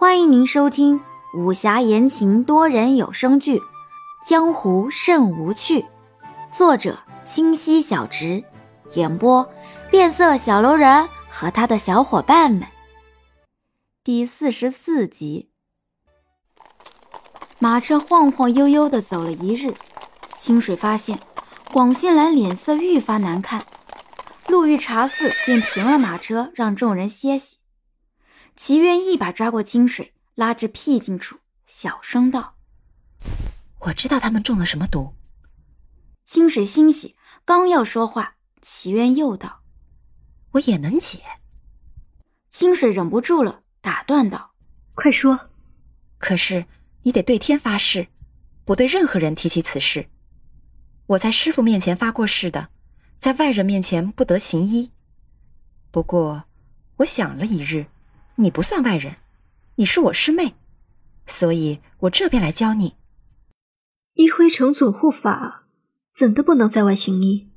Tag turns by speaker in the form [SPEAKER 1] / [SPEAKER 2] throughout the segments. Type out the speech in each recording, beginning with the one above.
[SPEAKER 1] 欢迎您收听武侠言情多人有声剧《江湖甚无趣》，作者：清溪小直，演播：变色小楼人和他的小伙伴们。第四十四集，马车晃晃悠悠的走了一日，清水发现广信兰脸色愈发难看，路遇茶肆便停了马车，让众人歇息。齐渊一把抓过清水，拉至僻静处，小声道：“
[SPEAKER 2] 我知道他们中了什么毒。”
[SPEAKER 1] 清水欣喜，刚要说话，齐渊又道：“
[SPEAKER 2] 我也能解。”
[SPEAKER 1] 清水忍不住了，打断道：“
[SPEAKER 3] 快说！
[SPEAKER 2] 可是你得对天发誓，不对任何人提起此事。我在师傅面前发过誓的，在外人面前不得行医。不过，我想了一日。”你不算外人，你是我师妹，所以我这边来教你。
[SPEAKER 3] 一辉城总护法怎的不能在外行医？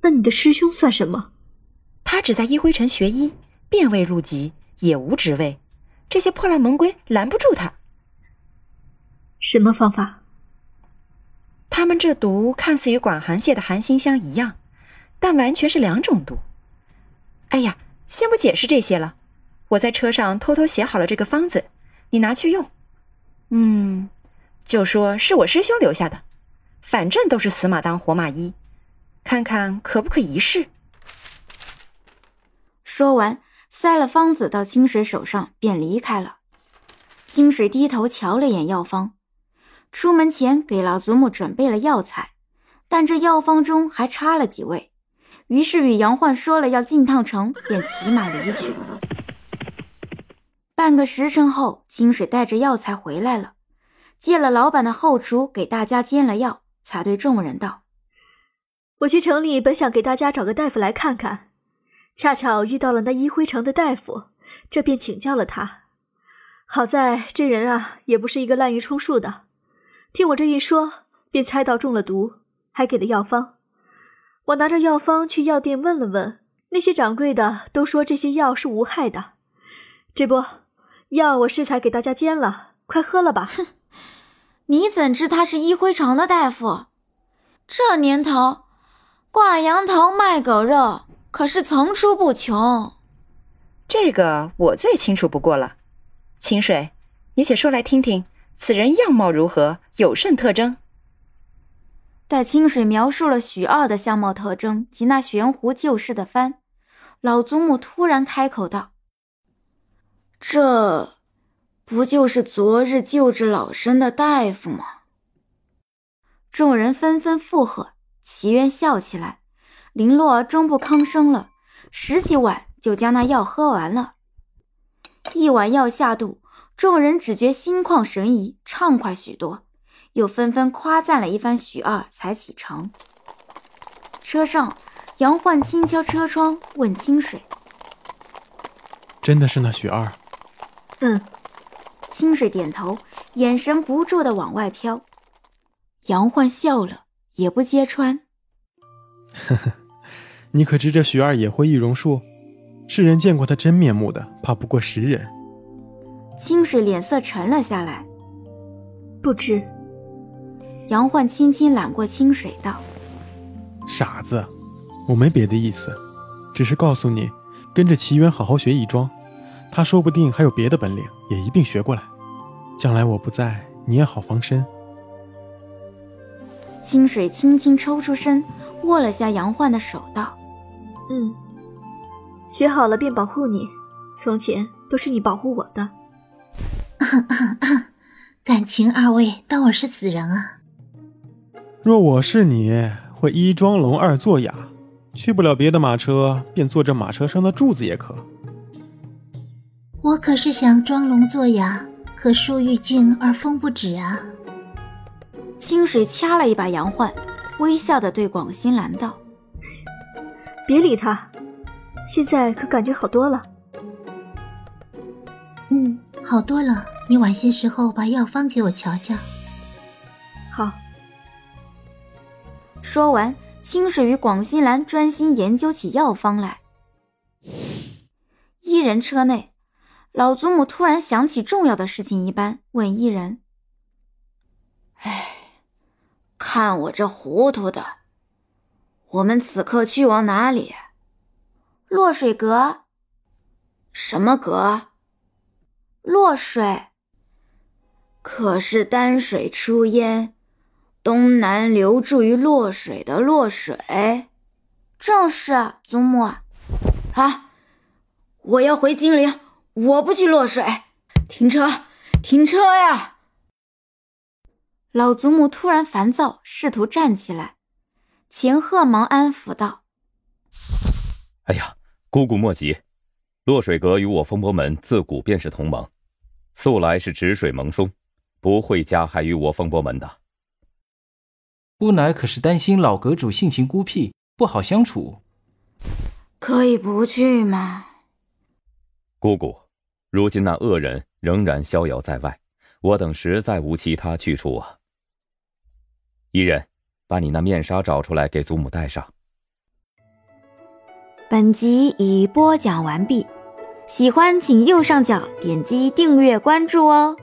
[SPEAKER 3] 那你的师兄算什么？
[SPEAKER 2] 他只在一辉城学医，便未入籍，也无职位，这些破烂门规拦不住他。
[SPEAKER 3] 什么方法？
[SPEAKER 2] 他们这毒看似与广寒泻的寒心香一样，但完全是两种毒。哎呀，先不解释这些了。我在车上偷偷写好了这个方子，你拿去用。嗯，就说是我师兄留下的，反正都是死马当活马医，看看可不可一试。
[SPEAKER 1] 说完，塞了方子到清水手上，便离开了。清水低头瞧了眼药方，出门前给老祖母准备了药材，但这药方中还差了几味，于是与杨焕说了要进趟城，便骑马离去。半个时辰后，清水带着药材回来了，借了老板的后厨给大家煎了药，才对众人道：“
[SPEAKER 3] 我去城里本想给大家找个大夫来看看，恰巧遇到了那一辉城的大夫，这便请教了他。好在这人啊，也不是一个滥竽充数的，听我这一说，便猜到中了毒，还给了药方。我拿着药方去药店问了问，那些掌柜的都说这些药是无害的，这不。”药我适才给大家煎了，快喝了吧。
[SPEAKER 1] 哼，你怎知他是一辉城的大夫？这年头，挂羊头卖狗肉可是层出不穷。
[SPEAKER 2] 这个我最清楚不过了。清水，你且说来听听，此人样貌如何？有甚特征？
[SPEAKER 1] 待清水描述了许二的相貌特征及那悬壶救世的幡，老祖母突然开口道。这不就是昨日救治老身的大夫吗？众人纷纷附和，齐渊笑起来。林洛终不吭声了，拾起碗就将那药喝完了。一碗药下肚，众人只觉心旷神怡，畅快许多，又纷纷夸赞了一番许二，才启程。车上，杨焕轻敲车窗，问清水：“
[SPEAKER 4] 真的是那许二？”
[SPEAKER 3] 嗯，
[SPEAKER 1] 清水点头，眼神不住的往外飘。杨焕笑了，也不揭穿。
[SPEAKER 4] 呵呵，你可知这徐二也会易容术？世人见过他真面目的，怕不过十人。
[SPEAKER 1] 清水脸色沉了下来。
[SPEAKER 3] 不知。
[SPEAKER 1] 杨焕轻轻揽过清水，道：“
[SPEAKER 4] 傻子，我没别的意思，只是告诉你，跟着齐渊好好学义庄。”他说不定还有别的本领，也一并学过来。将来我不在，你也好防身。
[SPEAKER 1] 清水轻轻抽出身，握了下杨焕的手，道：“
[SPEAKER 3] 嗯，学好了便保护你。从前都是你保护我的。
[SPEAKER 5] 感情二位当我是死人啊？
[SPEAKER 4] 若我是你，会一装聋，二作哑，去不了别的马车，便坐这马车上的柱子也可。”
[SPEAKER 5] 我可是想装聋作哑，可树欲静而风不止啊！
[SPEAKER 1] 清水掐了一把杨焕，微笑的对广心兰道：“
[SPEAKER 3] 别理他，现在可感觉好多了。”“
[SPEAKER 5] 嗯，好多了。你晚些时候把药方给我瞧瞧。”“
[SPEAKER 3] 好。”
[SPEAKER 1] 说完，清水与广心兰专心研究起药方来。一人车内。老祖母突然想起重要的事情一般，问伊人：“
[SPEAKER 6] 哎，看我这糊涂的，我们此刻去往哪里？
[SPEAKER 1] 落水阁。
[SPEAKER 6] 什么阁？
[SPEAKER 1] 落水。
[SPEAKER 6] 可是丹水出焉，东南流注于洛水的洛水。
[SPEAKER 1] 正是，祖母。
[SPEAKER 6] 啊，我要回金陵。”我不去落水，停车，停车呀！
[SPEAKER 1] 老祖母突然烦躁，试图站起来。秦鹤忙安抚道：“
[SPEAKER 7] 哎呀，姑姑莫急，落水阁与我风波门自古便是同盟，素来是止水盟松，不会加害于我风波门的。
[SPEAKER 8] 姑奶可是担心老阁主性情孤僻，不好相处？
[SPEAKER 6] 可以不去吗？
[SPEAKER 7] 姑姑。”如今那恶人仍然逍遥在外，我等实在无其他去处啊。伊人，把你那面纱找出来给祖母戴上。
[SPEAKER 1] 本集已播讲完毕，喜欢请右上角点击订阅关注哦。